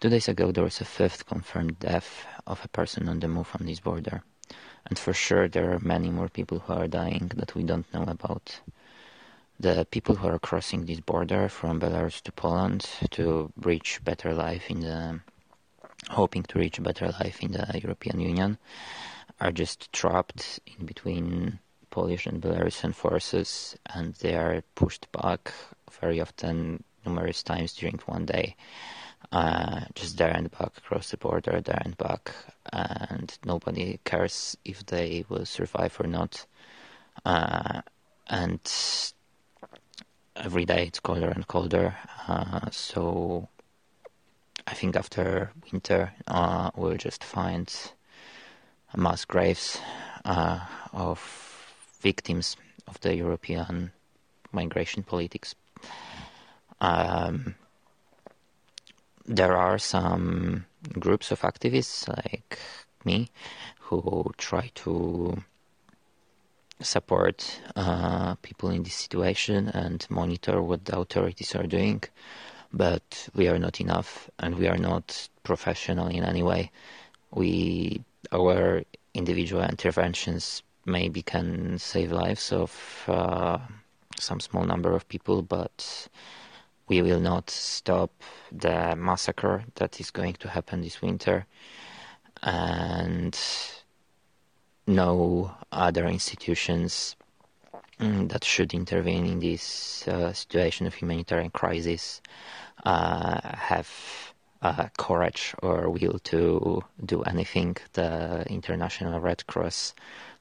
Two days ago there was a fifth confirmed death of a person on the move on this border. And for sure there are many more people who are dying that we don't know about. the people who are crossing this border from Belarus to Poland to reach better life in the hoping to reach better life in the European Union are just trapped in between Polish and Belarusian forces and they are pushed back very often numerous times during one day. Uh, just there and back across the border, there and back, and nobody cares if they will survive or not. Uh, and every day it's colder and colder. Uh, so I think after winter, uh, we'll just find mass graves uh, of victims of the European migration politics. Um, there are some groups of activists like me who try to support uh, people in this situation and monitor what the authorities are doing. But we are not enough, and we are not professional in any way. We our individual interventions maybe can save lives of uh, some small number of people, but we will not stop the massacre that is going to happen this winter. And no other institutions mm, that should intervene in this uh, situation of humanitarian crisis uh, have uh, courage or will to do anything. The International Red Cross,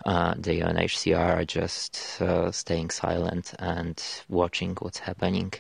uh, the UNHCR are just uh, staying silent and watching what's happening.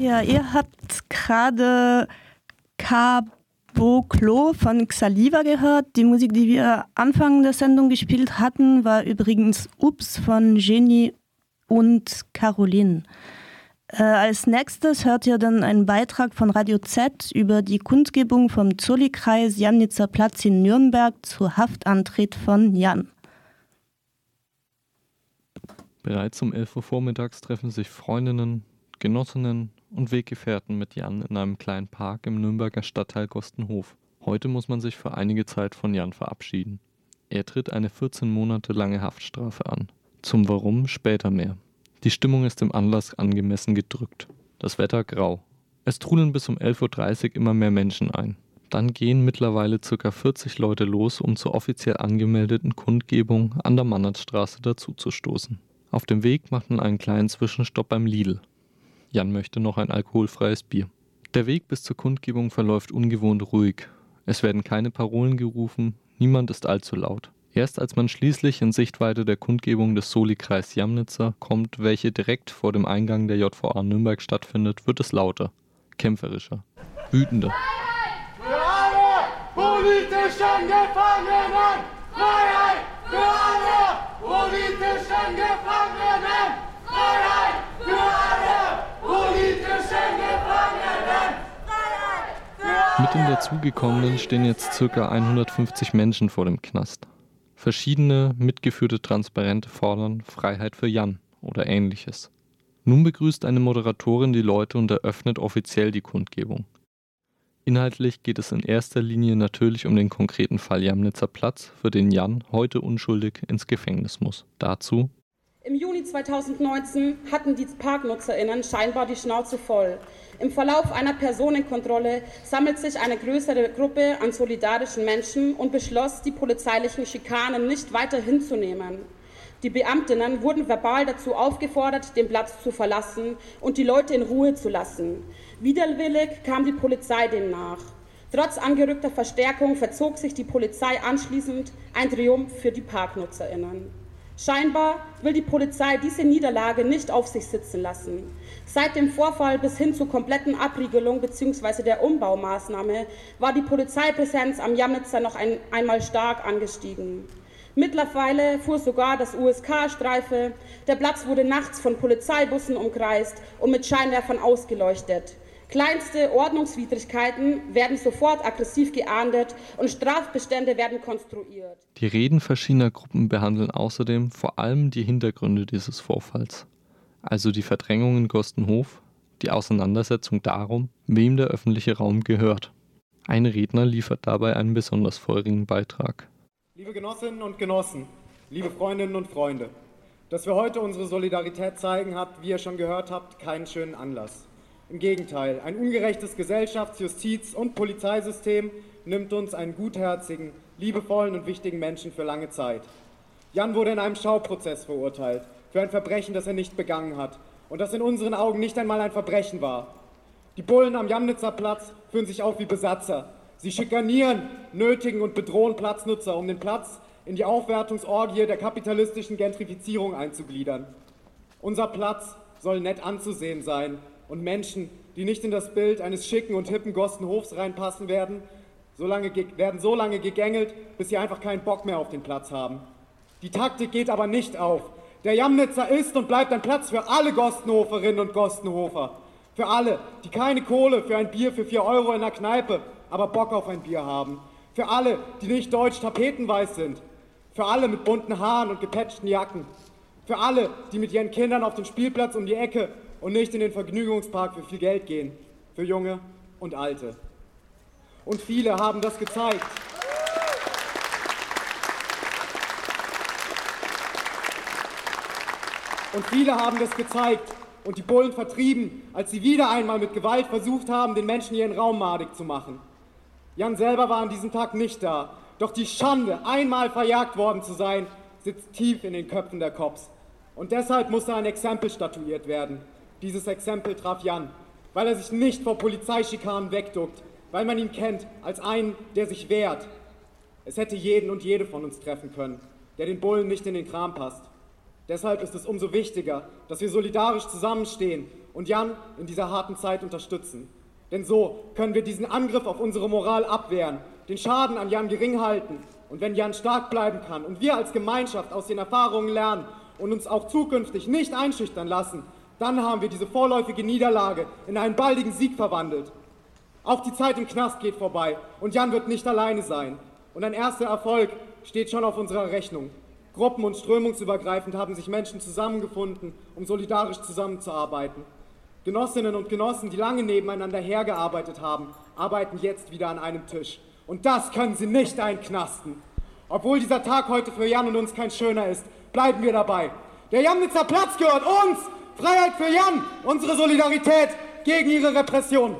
Ja, ihr habt gerade Caboclo von Xaliva gehört. Die Musik, die wir Anfang der Sendung gespielt hatten, war übrigens Ups von Jenny und Caroline. Äh, als nächstes hört ihr dann einen Beitrag von Radio Z über die Kundgebung vom Zolli-Kreis Jamnitzer Platz in Nürnberg zu Haftantritt von Jan. Bereits um 11 Uhr vormittags treffen sich Freundinnen, Genossinnen und Weggefährten mit Jan in einem kleinen Park im Nürnberger Stadtteil Gostenhof. Heute muss man sich für einige Zeit von Jan verabschieden. Er tritt eine 14 Monate lange Haftstrafe an. Zum Warum später mehr. Die Stimmung ist dem Anlass angemessen gedrückt. Das Wetter grau. Es trudeln bis um 11.30 Uhr immer mehr Menschen ein. Dann gehen mittlerweile ca. 40 Leute los, um zur offiziell angemeldeten Kundgebung an der Mannertstraße dazuzustoßen. Auf dem Weg macht man einen kleinen Zwischenstopp beim Lidl. Jan möchte noch ein alkoholfreies Bier. Der Weg bis zur Kundgebung verläuft ungewohnt ruhig. Es werden keine Parolen gerufen, niemand ist allzu laut. Erst als man schließlich in Sichtweite der Kundgebung des Soli-Kreis Jamnitzer kommt, welche direkt vor dem Eingang der JVA Nürnberg stattfindet, wird es lauter, kämpferischer, wütender. Für alle politischen Gefangenen! Freiheit für alle politischen Gefangenen! Freiheit für alle politischen Gefangenen! Freiheit für alle! Mit den dazugekommenen stehen jetzt ca. 150 Menschen vor dem Knast. Verschiedene mitgeführte Transparente fordern Freiheit für Jan oder ähnliches. Nun begrüßt eine Moderatorin die Leute und eröffnet offiziell die Kundgebung. Inhaltlich geht es in erster Linie natürlich um den konkreten Fall Jamnitzer Platz, für den Jan heute unschuldig ins Gefängnis muss. Dazu im Juni 2019 hatten die ParknutzerInnen scheinbar die Schnauze voll. Im Verlauf einer Personenkontrolle sammelt sich eine größere Gruppe an solidarischen Menschen und beschloss, die polizeilichen Schikanen nicht weiter hinzunehmen. Die Beamtinnen wurden verbal dazu aufgefordert, den Platz zu verlassen und die Leute in Ruhe zu lassen. Widerwillig kam die Polizei dem nach. Trotz angerückter Verstärkung verzog sich die Polizei anschließend ein Triumph für die ParknutzerInnen. Scheinbar will die Polizei diese Niederlage nicht auf sich sitzen lassen. Seit dem Vorfall bis hin zur kompletten Abriegelung bzw. der Umbaumaßnahme war die Polizeipräsenz am Jamnitzer noch ein, einmal stark angestiegen. Mittlerweile fuhr sogar das USK Streife. Der Platz wurde nachts von Polizeibussen umkreist und mit Scheinwerfern ausgeleuchtet. Kleinste Ordnungswidrigkeiten werden sofort aggressiv geahndet und Strafbestände werden konstruiert. Die Reden verschiedener Gruppen behandeln außerdem vor allem die Hintergründe dieses Vorfalls, also die Verdrängung in Gostenhof, die Auseinandersetzung darum, wem der öffentliche Raum gehört. Ein Redner liefert dabei einen besonders feurigen Beitrag. Liebe Genossinnen und Genossen, liebe Freundinnen und Freunde, dass wir heute unsere Solidarität zeigen, hat, wie ihr schon gehört habt, keinen schönen Anlass. Im Gegenteil, ein ungerechtes Gesellschafts-, Justiz- und Polizeisystem nimmt uns einen gutherzigen, liebevollen und wichtigen Menschen für lange Zeit. Jan wurde in einem Schauprozess verurteilt für ein Verbrechen, das er nicht begangen hat und das in unseren Augen nicht einmal ein Verbrechen war. Die Bullen am Jamnitzer Platz führen sich auf wie Besatzer. Sie schikanieren, nötigen und bedrohen Platznutzer, um den Platz in die Aufwertungsorgie der kapitalistischen Gentrifizierung einzugliedern. Unser Platz soll nett anzusehen sein, und Menschen, die nicht in das Bild eines schicken und hippen Gostenhofs reinpassen werden, so lange, werden so lange gegängelt, bis sie einfach keinen Bock mehr auf den Platz haben. Die Taktik geht aber nicht auf. Der Jamnitzer ist und bleibt ein Platz für alle Gostenhoferinnen und Gostenhofer. Für alle, die keine Kohle für ein Bier für 4 Euro in der Kneipe, aber Bock auf ein Bier haben. Für alle, die nicht deutsch tapetenweiß sind. Für alle mit bunten Haaren und gepatchten Jacken. Für alle, die mit ihren Kindern auf den Spielplatz um die Ecke und nicht in den Vergnügungspark für viel Geld gehen, für Junge und Alte. Und viele haben das gezeigt. Und viele haben das gezeigt und die Bullen vertrieben, als sie wieder einmal mit Gewalt versucht haben, den Menschen ihren Raum madig zu machen. Jan selber war an diesem Tag nicht da, doch die Schande, einmal verjagt worden zu sein, sitzt tief in den Köpfen der Cops. Und deshalb muss ein Exempel statuiert werden. Dieses Exempel traf Jan, weil er sich nicht vor Polizeischikanen wegduckt, weil man ihn kennt als einen, der sich wehrt. Es hätte jeden und jede von uns treffen können, der den Bullen nicht in den Kram passt. Deshalb ist es umso wichtiger, dass wir solidarisch zusammenstehen und Jan in dieser harten Zeit unterstützen. Denn so können wir diesen Angriff auf unsere Moral abwehren, den Schaden an Jan gering halten. Und wenn Jan stark bleiben kann und wir als Gemeinschaft aus den Erfahrungen lernen und uns auch zukünftig nicht einschüchtern lassen, dann haben wir diese vorläufige Niederlage in einen baldigen Sieg verwandelt. Auch die Zeit im Knast geht vorbei und Jan wird nicht alleine sein. Und ein erster Erfolg steht schon auf unserer Rechnung. Gruppen- und strömungsübergreifend haben sich Menschen zusammengefunden, um solidarisch zusammenzuarbeiten. Genossinnen und Genossen, die lange nebeneinander hergearbeitet haben, arbeiten jetzt wieder an einem Tisch. Und das können sie nicht einknasten. Obwohl dieser Tag heute für Jan und uns kein schöner ist, bleiben wir dabei. Der Jamnitzer Platz gehört uns! Freiheit für Jan! Unsere Solidarität gegen ihre Repression!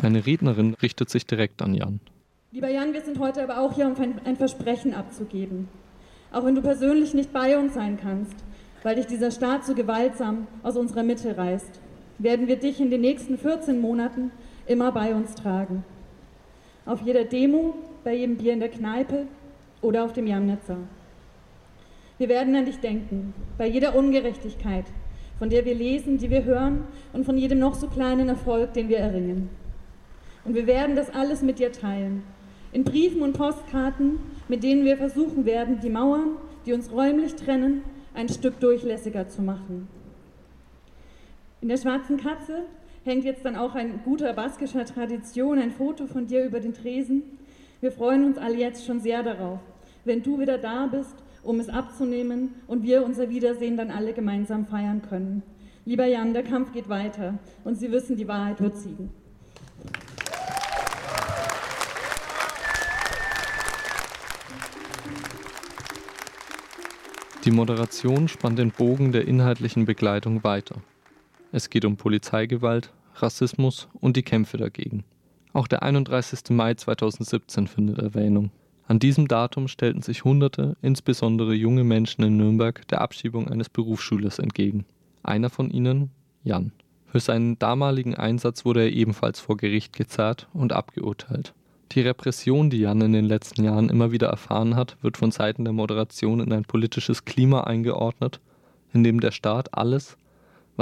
Eine Rednerin richtet sich direkt an Jan. Lieber Jan, wir sind heute aber auch hier, um ein Versprechen abzugeben. Auch wenn du persönlich nicht bei uns sein kannst, weil dich dieser Staat so gewaltsam aus unserer Mitte reißt, werden wir dich in den nächsten 14 Monaten immer bei uns tragen. Auf jeder Demo, bei jedem Bier in der Kneipe oder auf dem Jamnitzer. Wir werden an dich denken, bei jeder Ungerechtigkeit, von der wir lesen, die wir hören und von jedem noch so kleinen Erfolg, den wir erringen. Und wir werden das alles mit dir teilen. In Briefen und Postkarten, mit denen wir versuchen werden, die Mauern, die uns räumlich trennen, ein Stück durchlässiger zu machen. In der schwarzen Katze hängt jetzt dann auch ein guter baskischer Tradition ein Foto von dir über den Tresen. Wir freuen uns alle jetzt schon sehr darauf, wenn du wieder da bist, um es abzunehmen und wir unser Wiedersehen dann alle gemeinsam feiern können. Lieber Jan, der Kampf geht weiter und Sie wissen, die Wahrheit wird siegen. Die Moderation spannt den Bogen der inhaltlichen Begleitung weiter. Es geht um Polizeigewalt, Rassismus und die Kämpfe dagegen. Auch der 31. Mai 2017 findet Erwähnung. An diesem Datum stellten sich Hunderte, insbesondere junge Menschen in Nürnberg, der Abschiebung eines Berufsschülers entgegen. Einer von ihnen, Jan. Für seinen damaligen Einsatz wurde er ebenfalls vor Gericht gezerrt und abgeurteilt. Die Repression, die Jan in den letzten Jahren immer wieder erfahren hat, wird von Seiten der Moderation in ein politisches Klima eingeordnet, in dem der Staat alles,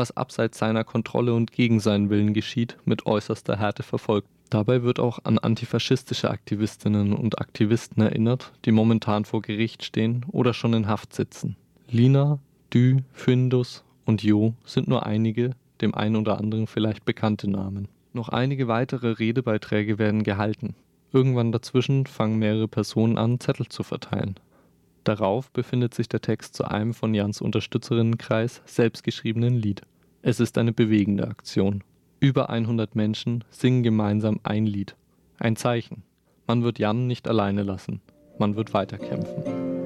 was abseits seiner Kontrolle und gegen seinen Willen geschieht, mit äußerster Härte verfolgt. Dabei wird auch an antifaschistische Aktivistinnen und Aktivisten erinnert, die momentan vor Gericht stehen oder schon in Haft sitzen. Lina, Dü, Findus und Jo sind nur einige, dem einen oder anderen vielleicht bekannte Namen. Noch einige weitere Redebeiträge werden gehalten. Irgendwann dazwischen fangen mehrere Personen an, Zettel zu verteilen. Darauf befindet sich der Text zu einem von Jans Unterstützerinnenkreis selbstgeschriebenen Lied. Es ist eine bewegende Aktion. Über 100 Menschen singen gemeinsam ein Lied. Ein Zeichen. Man wird Jan nicht alleine lassen. Man wird weiterkämpfen.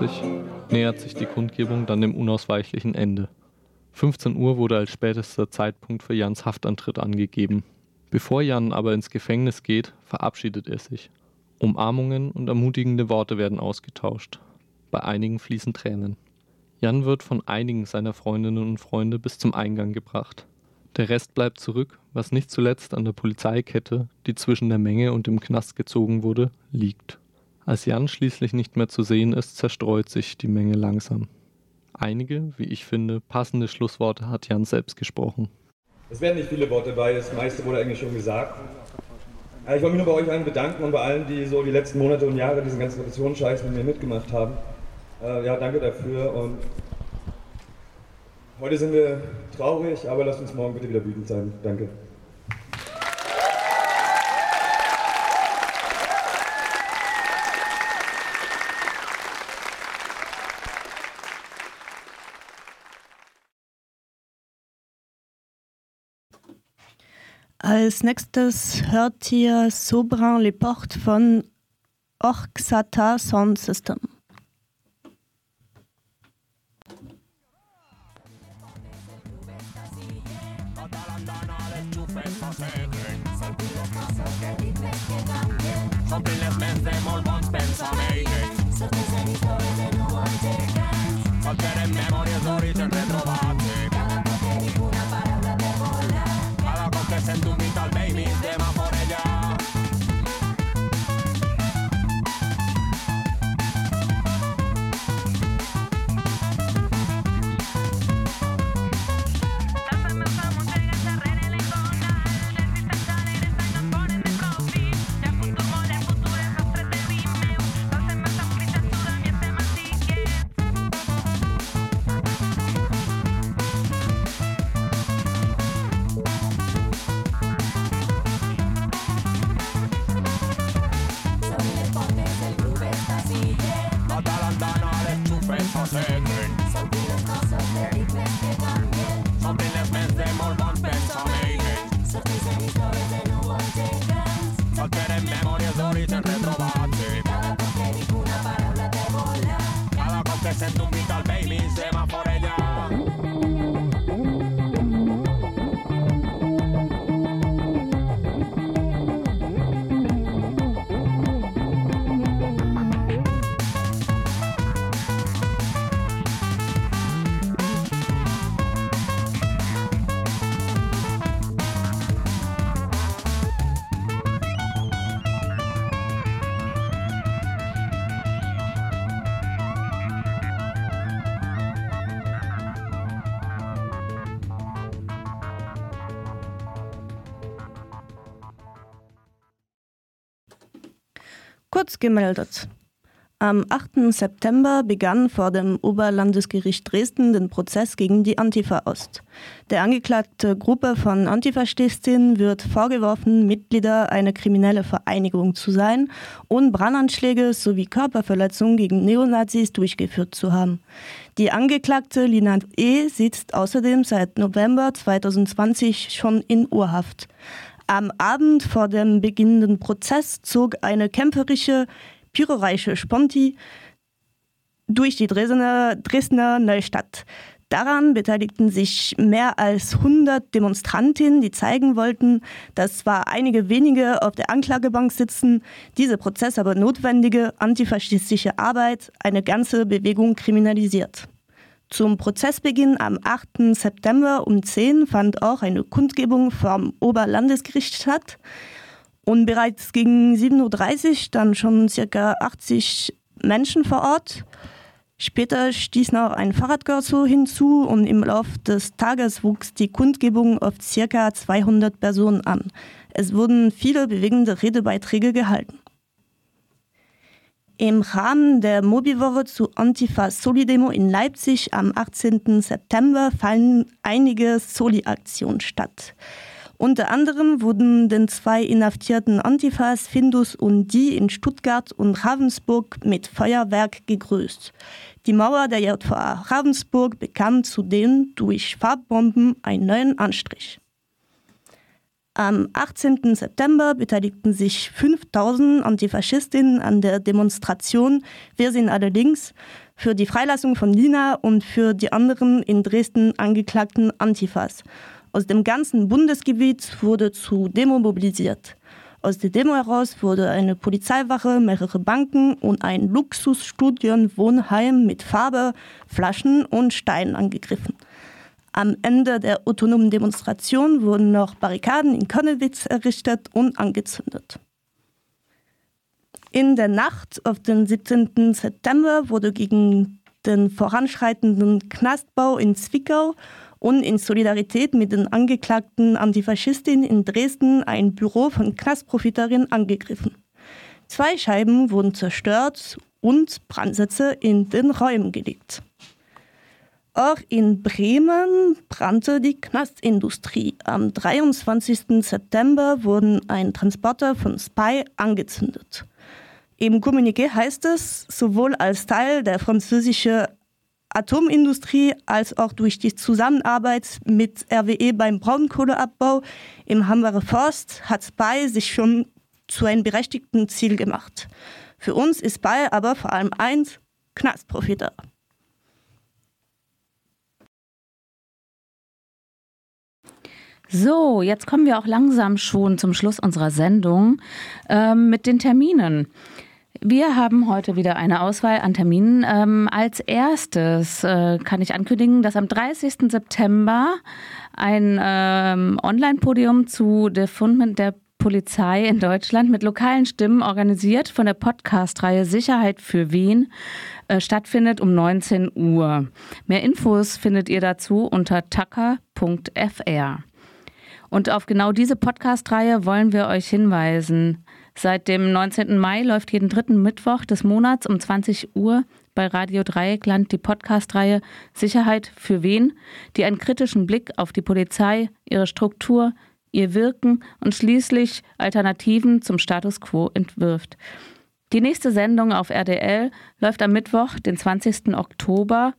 14.45 Uhr nähert sich die Kundgebung dann dem unausweichlichen Ende. 15 Uhr wurde als spätester Zeitpunkt für Jans Haftantritt angegeben. Bevor Jan aber ins Gefängnis geht, verabschiedet er sich. Umarmungen und ermutigende Worte werden ausgetauscht. Bei einigen fließen Tränen. Jan wird von einigen seiner Freundinnen und Freunde bis zum Eingang gebracht. Der Rest bleibt zurück, was nicht zuletzt an der Polizeikette, die zwischen der Menge und dem Knast gezogen wurde, liegt. Als Jan schließlich nicht mehr zu sehen ist, zerstreut sich die Menge langsam. Einige, wie ich finde, passende Schlussworte hat Jan selbst gesprochen. Es werden nicht viele Worte bei, das meiste wurde eigentlich schon gesagt. Ich wollte mich nur bei euch allen bedanken und bei allen, die so die letzten Monate und Jahre diesen ganzen Repressionsscheiß mit mir mitgemacht haben. Äh, ja, danke dafür und heute sind wir traurig, aber lasst uns morgen bitte wieder wütend sein. Danke. Als nächstes hört ihr Sobran Les Portes von Orxata Sound System. D'origen Kurz gemeldet. Am 8. September begann vor dem Oberlandesgericht Dresden den Prozess gegen die Antifa Ost. Der angeklagte Gruppe von Antifaschistinnen wird vorgeworfen, Mitglieder einer kriminellen Vereinigung zu sein und Brandanschläge sowie Körperverletzungen gegen Neonazis durchgeführt zu haben. Die Angeklagte Lina E. sitzt außerdem seit November 2020 schon in Urhaft. Am Abend vor dem beginnenden Prozess zog eine kämpferische, pyroreiche Sponti durch die Dresdner, Dresdner Neustadt. Daran beteiligten sich mehr als 100 Demonstrantinnen, die zeigen wollten, dass zwar einige wenige auf der Anklagebank sitzen, diese Prozess aber notwendige antifaschistische Arbeit eine ganze Bewegung kriminalisiert. Zum Prozessbeginn am 8. September um 10 fand auch eine Kundgebung vom Oberlandesgericht statt. Und bereits gegen 7.30 Uhr dann schon circa 80 Menschen vor Ort. Später stieß noch ein Fahrradkorso hinzu und im Laufe des Tages wuchs die Kundgebung auf circa 200 Personen an. Es wurden viele bewegende Redebeiträge gehalten. Im Rahmen der Mobiwoche zu Antifa Soli-Demo in Leipzig am 18. September fallen einige Soli-Aktionen statt. Unter anderem wurden den zwei inhaftierten Antifas Findus und die in Stuttgart und Ravensburg mit Feuerwerk gegrüßt. Die Mauer der JVA Ravensburg bekam zudem durch Farbbomben einen neuen Anstrich. Am 18. September beteiligten sich 5000 Antifaschistinnen an der Demonstration Wir sind allerdings für die Freilassung von Lina und für die anderen in Dresden angeklagten Antifas. Aus dem ganzen Bundesgebiet wurde zu Demo mobilisiert. Aus der Demo heraus wurde eine Polizeiwache, mehrere Banken und ein Luxusstudienwohnheim mit Farbe, Flaschen und Steinen angegriffen. Am Ende der autonomen Demonstration wurden noch Barrikaden in Konnewitz errichtet und angezündet. In der Nacht auf den 17. September wurde gegen den voranschreitenden Knastbau in Zwickau und in Solidarität mit den angeklagten Antifaschistinnen in Dresden ein Büro von Knastprofiterinnen angegriffen. Zwei Scheiben wurden zerstört und Brandsätze in den Räumen gelegt. Auch in Bremen brannte die Knastindustrie. Am 23. September wurden ein Transporter von Spy angezündet. Im Kommuniqué heißt es, sowohl als Teil der französischen Atomindustrie als auch durch die Zusammenarbeit mit RWE beim Braunkohleabbau im Hambacher Forst hat Spy sich schon zu einem berechtigten Ziel gemacht. Für uns ist Spy aber vor allem eins, Knastprofiter. So, jetzt kommen wir auch langsam schon zum Schluss unserer Sendung äh, mit den Terminen. Wir haben heute wieder eine Auswahl an Terminen. Ähm, als erstes äh, kann ich ankündigen, dass am 30. September ein ähm, Online-Podium zu Defundment der Polizei in Deutschland mit lokalen Stimmen organisiert von der Podcast-Reihe Sicherheit für wen äh, stattfindet um 19 Uhr. Mehr Infos findet ihr dazu unter tacker.fr. Und auf genau diese Podcast-Reihe wollen wir euch hinweisen. Seit dem 19. Mai läuft jeden dritten Mittwoch des Monats um 20 Uhr bei Radio Dreieckland die Podcast-Reihe Sicherheit für wen, die einen kritischen Blick auf die Polizei, ihre Struktur, ihr Wirken und schließlich Alternativen zum Status quo entwirft. Die nächste Sendung auf RDL läuft am Mittwoch, den 20. Oktober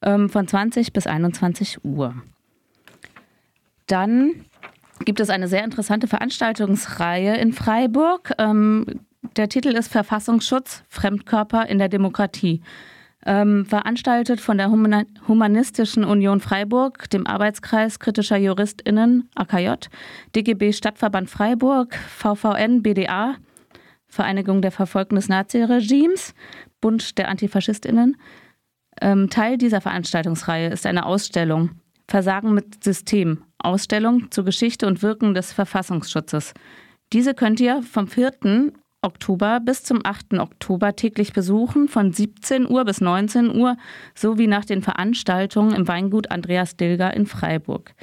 ähm, von 20 bis 21 Uhr. Dann gibt es eine sehr interessante Veranstaltungsreihe in Freiburg. Ähm, der Titel ist Verfassungsschutz, Fremdkörper in der Demokratie. Ähm, veranstaltet von der Humanistischen Union Freiburg, dem Arbeitskreis kritischer JuristInnen, AKJ, DGB Stadtverband Freiburg, VVN, BDA, Vereinigung der Verfolgten des Naziregimes, Bund der AntifaschistInnen. Ähm, Teil dieser Veranstaltungsreihe ist eine Ausstellung Versagen mit System, Ausstellung zur Geschichte und Wirken des Verfassungsschutzes. Diese könnt ihr vom 4. Oktober bis zum 8. Oktober täglich besuchen, von 17 Uhr bis 19 Uhr, sowie nach den Veranstaltungen im Weingut Andreas Dilger in Freiburg.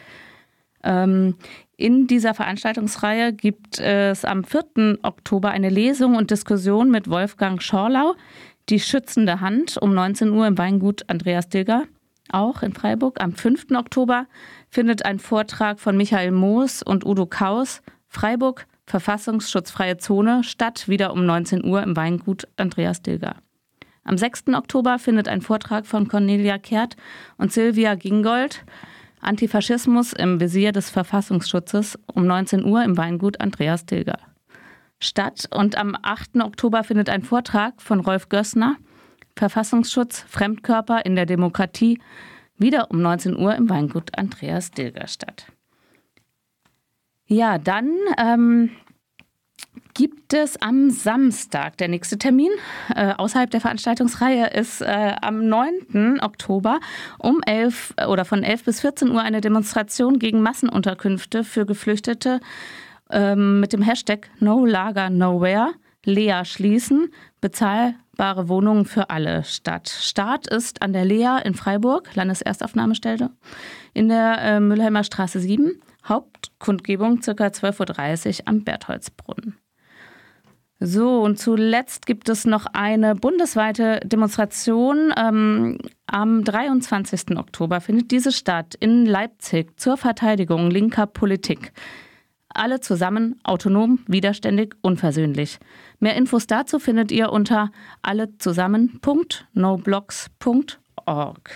Ähm, in dieser Veranstaltungsreihe gibt es am 4. Oktober eine Lesung und Diskussion mit Wolfgang Schorlau, die schützende Hand um 19 Uhr im Weingut Andreas Dilger, auch in Freiburg. Am 5. Oktober findet ein Vortrag von Michael Moos und Udo Kaus, Freiburg, Verfassungsschutzfreie Zone, statt, wieder um 19 Uhr im Weingut Andreas Dilger. Am 6. Oktober findet ein Vortrag von Cornelia Kehrt und Silvia Gingold, Antifaschismus im Visier des Verfassungsschutzes, um 19 Uhr im Weingut Andreas Dilger statt. Und am 8. Oktober findet ein Vortrag von Rolf Gössner, Verfassungsschutz, Fremdkörper in der Demokratie, wieder um 19 Uhr im Weingut Andreas Dilger statt. Ja, dann ähm, gibt es am Samstag der nächste Termin äh, außerhalb der Veranstaltungsreihe ist äh, am 9. Oktober um 11 oder von 11 bis 14 Uhr eine Demonstration gegen Massenunterkünfte für Geflüchtete ähm, mit dem Hashtag No Lager Nowhere. Lea schließen, bezahlbare Wohnungen für alle statt. Start ist an der Lea in Freiburg, Landeserstaufnahmestelle, in der äh, Müllheimer Straße 7. Hauptkundgebung ca. 12.30 Uhr am Bertholdsbrunnen. So, und zuletzt gibt es noch eine bundesweite Demonstration. Ähm, am 23. Oktober findet diese statt in Leipzig zur Verteidigung linker Politik. Alle zusammen autonom, widerständig, unversöhnlich. Mehr Infos dazu findet ihr unter allezusammen.noblogs.org.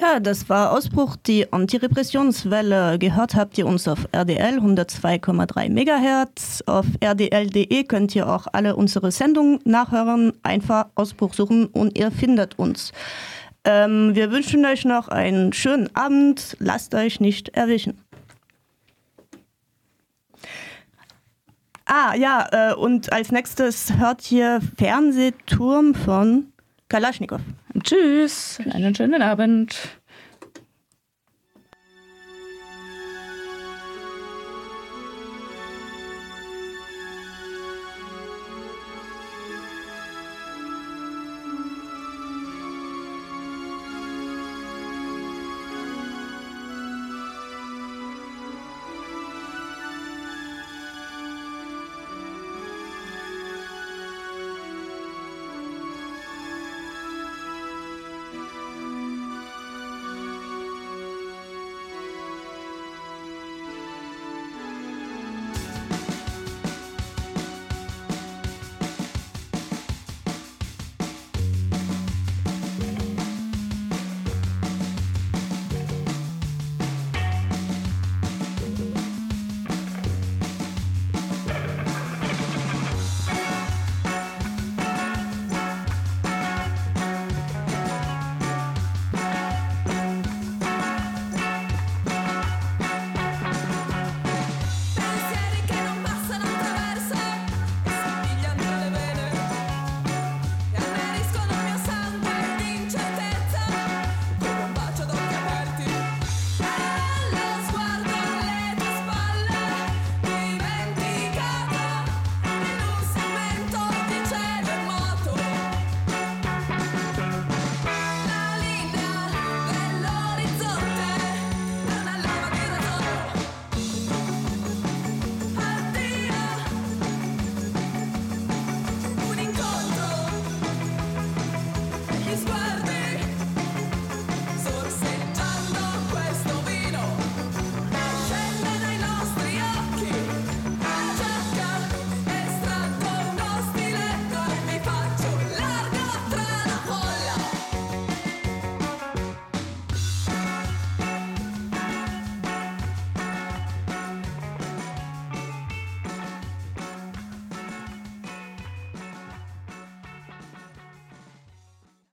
Ja, das war Ausbruch, die Antirepressionswelle. Gehört habt ihr uns auf RDL 102,3 MHz. Auf rdl.de könnt ihr auch alle unsere Sendungen nachhören. Einfach Ausbruch suchen und ihr findet uns. Ähm, wir wünschen euch noch einen schönen Abend. Lasst euch nicht erwischen. Ah, ja, äh, und als nächstes hört ihr Fernsehturm von Kalaschnikow. Tschüss, einen schönen Abend.